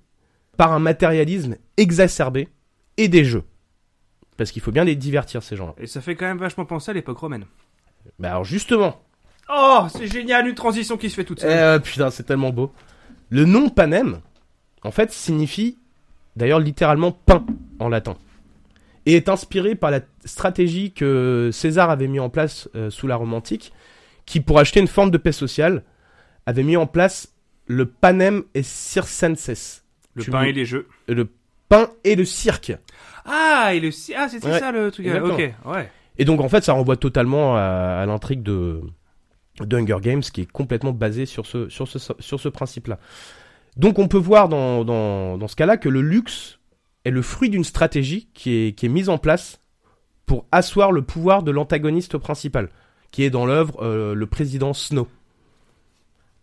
par un matérialisme exacerbé et des jeux. Parce qu'il faut bien les divertir ces gens-là. Et ça fait quand même vachement penser à l'époque romaine. Bah alors justement, Oh, c'est génial, une transition qui se fait toute seule. euh, putain c'est tellement beau. Le nom panem, en fait, signifie d'ailleurs littéralement pain en latin. Et est inspiré par la stratégie que César avait mis en place euh, sous la Rome antique, qui pour acheter une forme de paix sociale, avait mis en place le panem et circenses. le tu pain et les jeux. Le pain et le cirque. Ah, et le ah, c'était Ouais, ça le truc. exactement. Ok, ouais. Et donc en fait, ça renvoie totalement à, à l'intrigue de, de Hunger Games, qui est complètement basé sur ce, sur ce, sur ce principe-là. Donc on peut voir dans, dans, dans ce cas-là que le luxe est le fruit d'une stratégie qui est, qui est mise en place pour asseoir le pouvoir de l'antagoniste principal, qui est dans l'œuvre euh, le président Snow,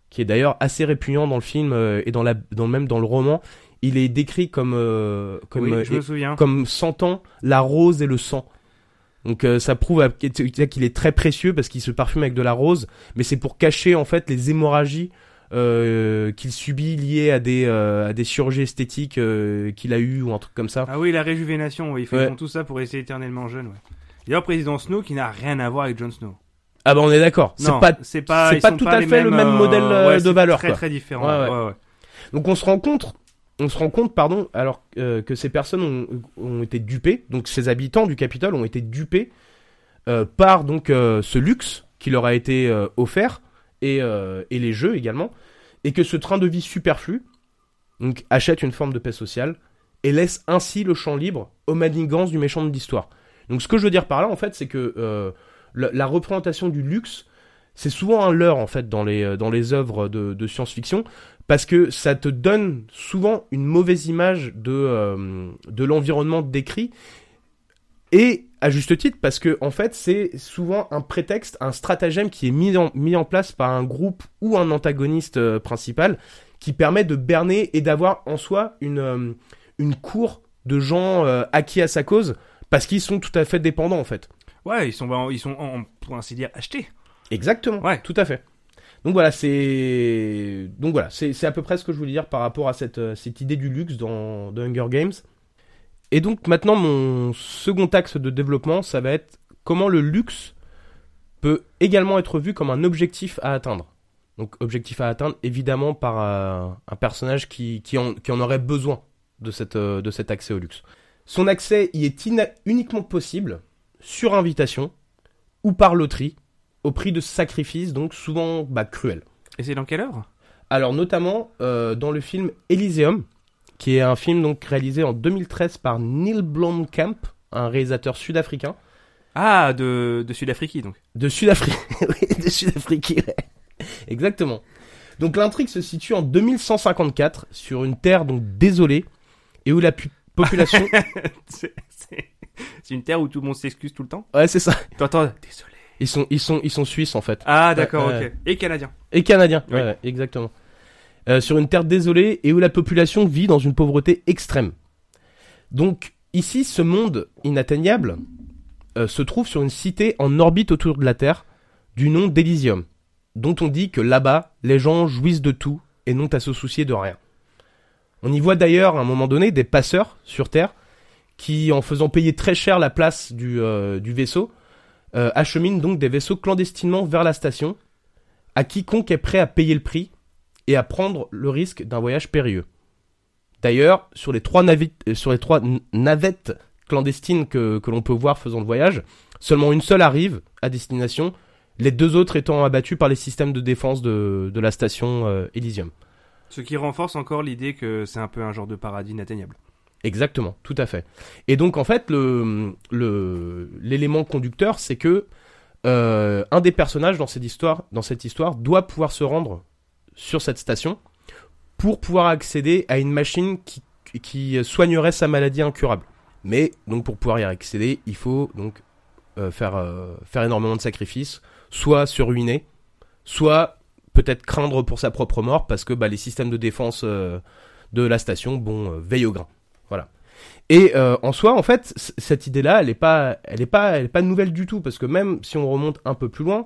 qui est d'ailleurs assez répugnant dans le film euh, et dans la, dans, même dans le roman. Il est décrit comme, euh, comme oui, je me souviens. comme sentant la rose et le sang. Donc ça prouve qu'il est très précieux parce qu'il se parfume avec de la rose, mais c'est pour cacher en fait les hémorragies euh, qu'il subit liées à des euh, à des chirurgies esthétiques euh, qu'il a eu ou un truc comme ça. Ah oui, la réjuvénation, ouais, ils font Ouais. ils font tout ça pour rester éternellement jeune, ouais. D'ailleurs, président Snow qui n'a rien à voir avec Jon Snow. Ah bah on est d'accord. C'est pas c'est pas, pas tout à fait le même euh, modèle, euh, ouais, de valeur, Très quoi. très différent. Ouais. Donc on se rend compte, on se rend compte, pardon, alors euh, que ces personnes ont, ont été dupées, donc ces habitants du Capitole ont été dupés euh, par donc euh, ce luxe qui leur a été offert et, et les jeux également, et que ce train de vie superflu donc achète une forme de paix sociale et laisse ainsi le champ libre aux manigances du méchant de l'histoire. Donc ce que je veux dire par là en fait, c'est que la, représentation du luxe c'est souvent un leurre en fait dans les euh, dans les œuvres de, science-fiction parce que ça te donne souvent une mauvaise image de, euh, de l'environnement décrit, et à juste titre, parce que en fait, c'est souvent un prétexte, un stratagème qui est mis en, mis en place par un groupe ou un antagoniste euh, principal, qui permet de berner et d'avoir en soi une, une cour de gens acquis à sa cause, parce qu'ils sont tout à fait dépendants en fait. Ouais, ils sont, en- ils sont en- pour ainsi dire achetés. Exactement. Ouais. Tout à fait. Donc voilà, c'est donc voilà, c'est à peu près ce que je voulais dire par rapport à cette euh, cette idée du luxe dans Hunger Games. Et donc maintenant mon second axe de développement, ça va être comment le luxe peut également être vu comme un objectif à atteindre. Donc objectif à atteindre évidemment par euh, un personnage qui qui en qui en aurait besoin de cette euh, de cet accès au luxe. Son accès y est uniquement possible sur invitation ou par loterie au prix de sacrifices, donc souvent bah, cruels. Et c'est dans quelle œuvre? Alors notamment euh, dans le film Elysium, qui est un film donc réalisé en 2013 par Neil Blomkamp, un réalisateur sud-africain. Ah, de, de Sud-Afrique, donc. De Sud-Afrique, [LAUGHS] oui, de Sud-Afrique, ouais. exactement. Donc l'intrigue se situe en 2154 sur une terre donc désolée et où la pu- population, [LAUGHS] c'est [LAUGHS] c'est- une terre où tout le monde s'excuse tout le temps ouais c'est ça, T'entends Désolé. ils sont ils sont ils sont suisses en fait. Ah, d'accord, Ouais, ok. Et canadien. Et canadien. Oui. Ouais, exactement. euh, sur une terre désolée et où la population vit dans une pauvreté extrême. Donc ici, ce monde inatteignable euh, se trouve sur une cité en orbite autour de la Terre du nom d'Elysium, dont on dit que là-bas, les gens jouissent de tout et n'ont à se soucier de rien. On y voit d'ailleurs à un moment donné des passeurs sur Terre qui, en faisant payer très cher la place du, euh, du vaisseau, euh, acheminent donc des vaisseaux clandestinement vers la station à quiconque est prêt à payer le prix et à prendre le risque d'un voyage périlleux. D'ailleurs, sur les trois, euh, navettes clandestines que, que l'on peut voir faisant le voyage, seulement une seule arrive à destination, les deux autres étant abattus par les systèmes de défense de, de la station euh, Elysium. Ce qui renforce encore l'idée que c'est un peu un genre de paradis inatteignable. Exactement, tout à fait. Et donc en fait, le l'élément conducteur, c'est que euh, un des personnages dans cette histoire, dans cette histoire, doit pouvoir se rendre sur cette station pour pouvoir accéder à une machine qui qui soignerait sa maladie incurable. Mais donc pour pouvoir y accéder, il faut donc euh, faire euh, faire énormément de sacrifices, soit se ruiner, soit peut-être craindre pour sa propre mort parce que bah, les systèmes de défense euh, de la station, bon, euh, veillent au grain. Voilà. Et euh, en soi, en fait, cette idée-là, elle est pas, elle est pas, elle est pas nouvelle du tout parce que même si on remonte un peu plus loin,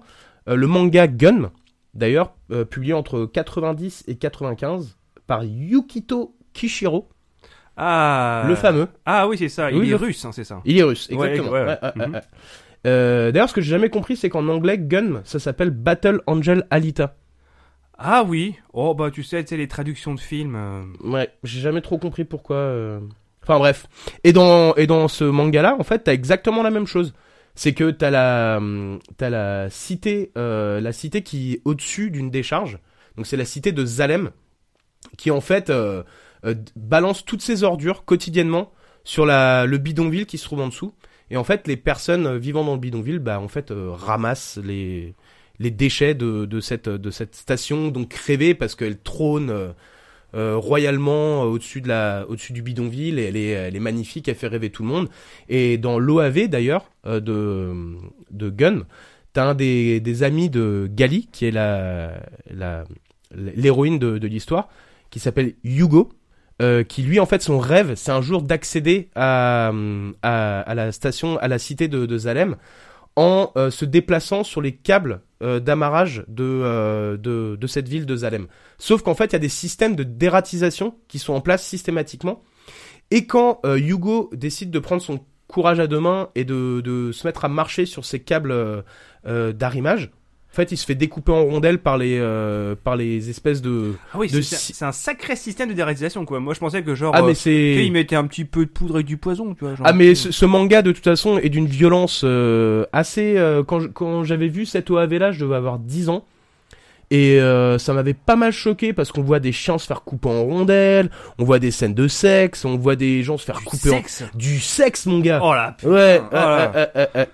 euh, le manga Gun, d'ailleurs, euh, publié entre 90 et 95 par Yukito Kishiro, Ah le fameux. Ah oui, c'est ça. Il Oui, est le- russe, hein, c'est ça. Il est russe, exactement. ouais, ouais. Ouais, Mhm. ouais. Euh, D'ailleurs, ce que j'ai jamais compris, c'est qu'en anglais, Gun, ça s'appelle Battle Angel Alita. Ah oui. Oh bah tu sais, tu sais les traductions de films. euh, Ouais, j'ai jamais trop compris pourquoi. euh. Enfin bref. Et dans et dans ce manga-là, en fait, t'as exactement la même chose. C'est que t'as la hum, t'as la cité euh, la cité qui est au-dessus d'une décharge. Donc c'est la cité de Zalem qui en fait euh, euh, balance toutes ses ordures quotidiennement sur la le bidonville qui se trouve en dessous. Et en fait, les personnes euh, vivant dans le bidonville, bah en fait ramassent les les déchets de, cette station donc crevée parce qu'elle trône euh, euh, royalement au-dessus du bidonville et elle est magnifique elle fait rêver tout le monde. Et dans l'OAV d'ailleurs euh, de de Gun t'as un des, amis de Gali qui est l'héroïne de, l'histoire qui s'appelle Hugo qui lui en fait son rêve c'est un jour d'accéder à, la station à la cité de Zalem en euh, se déplaçant sur les câbles euh, d'amarrage de, euh, de, de cette ville de Zalem. Sauf qu'en fait, il y a des systèmes de dératisation qui sont en place systématiquement. Et quand Hugo décide de prendre son courage à deux mains et de, de se mettre à marcher sur ces câbles d'arrimage, en fait, il se fait découper en rondelles par les, euh, par les espèces de... Ah oui, De c'est si- un sacré système de déréalisation quoi. Moi je pensais que genre. Ah euh, mais c'est... il mettait un petit peu de poudre et du poison, tu vois. genre. Ah mais ce, ce manga de toute façon est d'une violence euh, assez euh, quand j'avais vu cette OAV là, je devais avoir 10 ans. Et euh, ça m'avait pas mal choqué parce qu'on voit des chiens se faire couper en rondelles, on voit des scènes de sexe, on voit des gens se faire Du couper sexe? en du sexe mon gars. Oh là. ouais, oh là. euh, euh.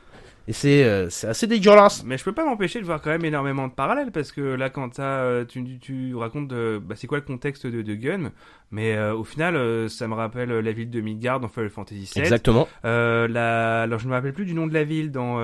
Et c'est euh, c'est assez dégueulasse. Mais je peux pas m'empêcher de voir quand même énormément de parallèles parce que là quand euh, tu, tu racontes de, bah, c'est quoi le contexte de, de Gun mais euh, au final euh, ça me rappelle la ville de Midgard dans Final Fantasy VII Exactement. La... Alors je ne me rappelle plus du nom de la ville dans...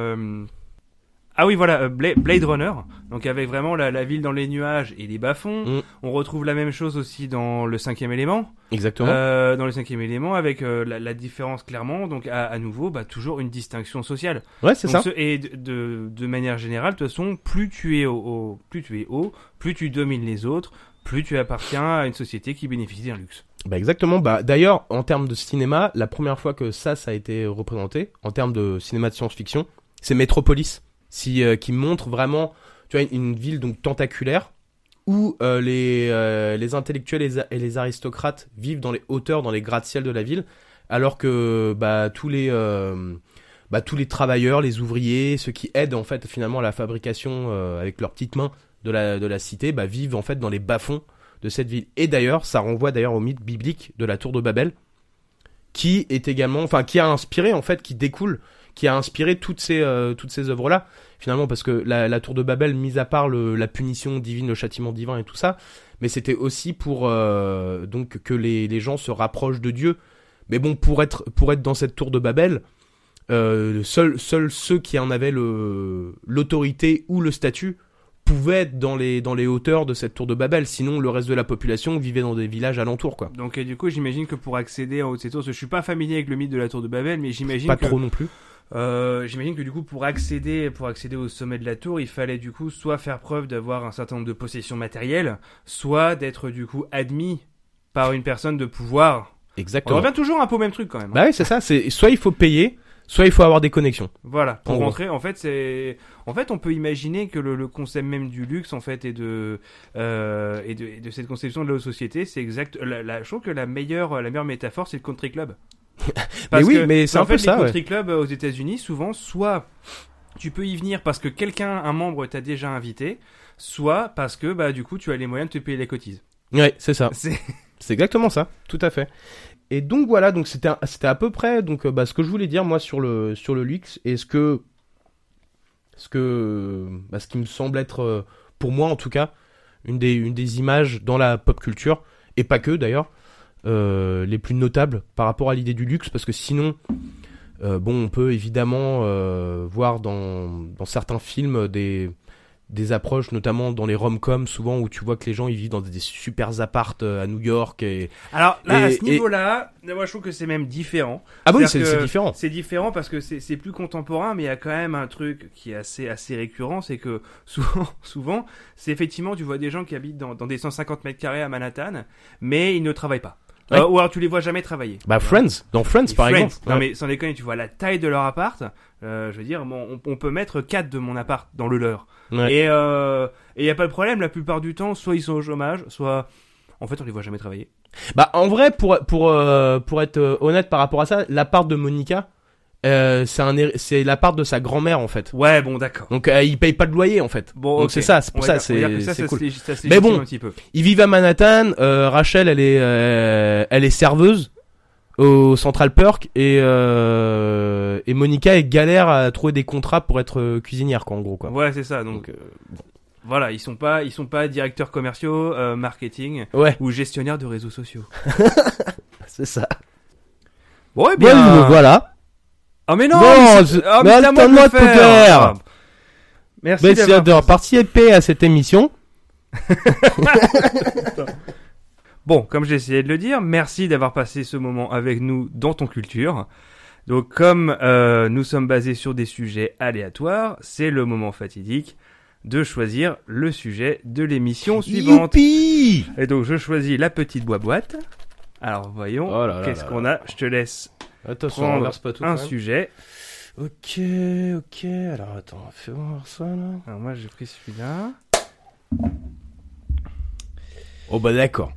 Ah oui voilà, euh, Bla- Blade Runner, donc avec vraiment la, la ville dans les nuages et les bas-fonds. Mm. On retrouve la même chose aussi dans le cinquième élément. Exactement. Euh, dans le cinquième élément avec euh, la, la différence clairement, donc à, à nouveau bah, toujours une distinction sociale. ouais, c'est ça. ce- et de, de, de manière générale, de toute façon, plus tu es au, au- plus tu es haut, plus tu domines les autres, plus tu appartiens à une société qui bénéficie d'un luxe. Bah exactement. Bah d'ailleurs, en termes de cinéma, la première fois que ça, ça a été représenté, en termes de cinéma de science-fiction, c'est Metropolis, si, euh, qui montre vraiment, tu vois, une ville donc tentaculaire où euh, les euh, les intellectuels et les, aristocrates vivent dans les hauteurs, dans les gratte-ciel de la ville, alors que bah tous les euh, bah, tous les travailleurs, les ouvriers, ceux qui aident en fait finalement à la fabrication euh, avec leurs petites mains de la de la cité, bah, vivent en fait dans les bas-fonds de cette ville. Et d'ailleurs, ça renvoie d'ailleurs au mythe biblique de la tour de Babel, qui est également, enfin, qui a inspiré en fait, qui découle, qui a inspiré toutes ces euh, toutes ces œuvres là. Finalement, parce que la, la tour de Babel, mis à part le, la punition divine, le châtiment divin et tout ça, mais c'était aussi pour euh, donc que les, les gens se rapprochent de Dieu. Mais bon, pour être pour être dans cette tour de Babel, euh, seuls seuls ceux qui en avaient l'autorité ou le statut pouvaient être dans les dans les hauteurs de cette tour de Babel. Sinon, le reste de la population vivait dans des villages alentours, quoi. Donc, et du coup, j'imagine que pour accéder en haut de ces tours, je suis pas familier avec le mythe de la tour de Babel, mais j'imagine Pas que trop non plus. Euh, J'imagine que du coup, pour accéder, pour accéder au sommet de la tour, il fallait du coup soit faire preuve d'avoir un certain nombre de possessions matérielles, soit d'être du coup admis par une personne de pouvoir. On Exactement. revient toujours un peu au même truc quand même. hein. Bah oui, c'est ça. C'est soit il faut payer, soit il faut avoir des connexions. Voilà, pour En gros. rentrer, en fait, c'est, en fait, on peut imaginer que le, le concept même du luxe, en fait, et de, euh, et de, et de cette conception de la haute société, c'est exact. La, la- je trouve que la meilleure, la meilleure métaphore, c'est le country club. [LAUGHS] Mais oui, que, mais c'est un fait, peu ça, Les ouais. country clubs euh, aux États-Unis, souvent, soit tu peux y venir parce que quelqu'un, un membre, t'a déjà invité, soit parce que, bah, du coup, tu as les moyens de te payer les cotises. Ouais, c'est ça. C'est, [LAUGHS] exactement ça, tout à fait. Et donc voilà, donc c'était c'était à peu près donc euh, bah, ce que je voulais dire moi sur le sur le luxe et ce que ce que bah, ce qui me semble être euh, pour moi en tout cas une des une des images dans la pop culture et pas que d'ailleurs euh, les plus notables par rapport à l'idée du luxe parce que sinon euh, bon on peut évidemment euh, voir dans dans certains films des des approches notamment dans les rom-coms souvent où tu vois que les gens ils vivent dans des super appartes à New York et alors là, à Et- ce et- niveau-là, moi, je trouve que c'est même différent. ah bah oui c'est différent C'est différent parce que c'est c'est plus contemporain, mais il y a quand même un truc qui est assez assez récurrent, c'est que [LAUGHS] souvent, souvent, c'est effectivement tu vois des gens qui habitent dans, dans des 150 mètres carrés à Manhattan, mais ils ne travaillent pas. Ouais. Euh, ou alors tu les vois jamais travailler. bah. Friends dans Friends Et par Friends. exemple Non mais sans déconner, tu vois la taille de leur appart. euh, je veux dire, bon, on, on peut mettre 4 de mon appart dans le leur. Ouais. Et euh, et y a pas de problème. La plupart du temps, soit ils sont au chômage, soit en fait on les voit jamais travailler. Bah en vrai pour pour euh, pour être euh, honnête par rapport à ça, l'appart de Monica euh, c'est un c'est l'appart de sa grand-mère en fait. Ouais, bon d'accord. Donc euh, il paye pas de loyer en fait. Bon, c'est ça, c'est pour On ça c'est cool. Mais bon. un petit peu. Ils vivent à Manhattan, euh, Rachel elle est euh, elle est serveuse au Central Perk et et Monica elle galère à trouver des contrats pour être cuisinière quoi en gros quoi. Ouais, c'est ça. Donc Donc, Voilà, ils sont pas, ils sont pas directeurs commerciaux, euh, marketing ouais, ou gestionnaires de réseaux sociaux. [LAUGHS] c'est ça. Bon, eh Bon, bien. voilà. Oh mais non. C'est- c'est- oh, mais mais attends-moi de faire. faire. Ah. Merci Merci d'avoir. participé à cette émission. [LAUGHS] Bon, comme j'ai essayé de le dire, merci d'avoir passé ce moment avec nous dans ton culture. Donc, comme euh, nous sommes basés sur des sujets aléatoires, c'est le moment fatidique de choisir le sujet de l'émission suivante. Youpi Et donc, je choisis la petite boîte. Alors, voyons, Oh qu'est-ce qu'on a? Je te laisse Attention, on pas tout. un sujet. Ok, ok. Alors attends, fais voir ça là. Alors, moi, j'ai pris celui-là. Oh bah d'accord.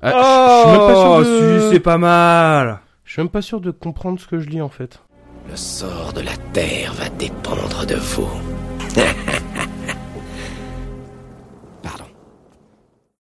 Ah, je- je suis même pas sûr oh, de- si, c'est pas mal. Je suis même pas sûr de comprendre ce que je lis en fait. Le sort de la Terre va dépendre de vous. [LAUGHS]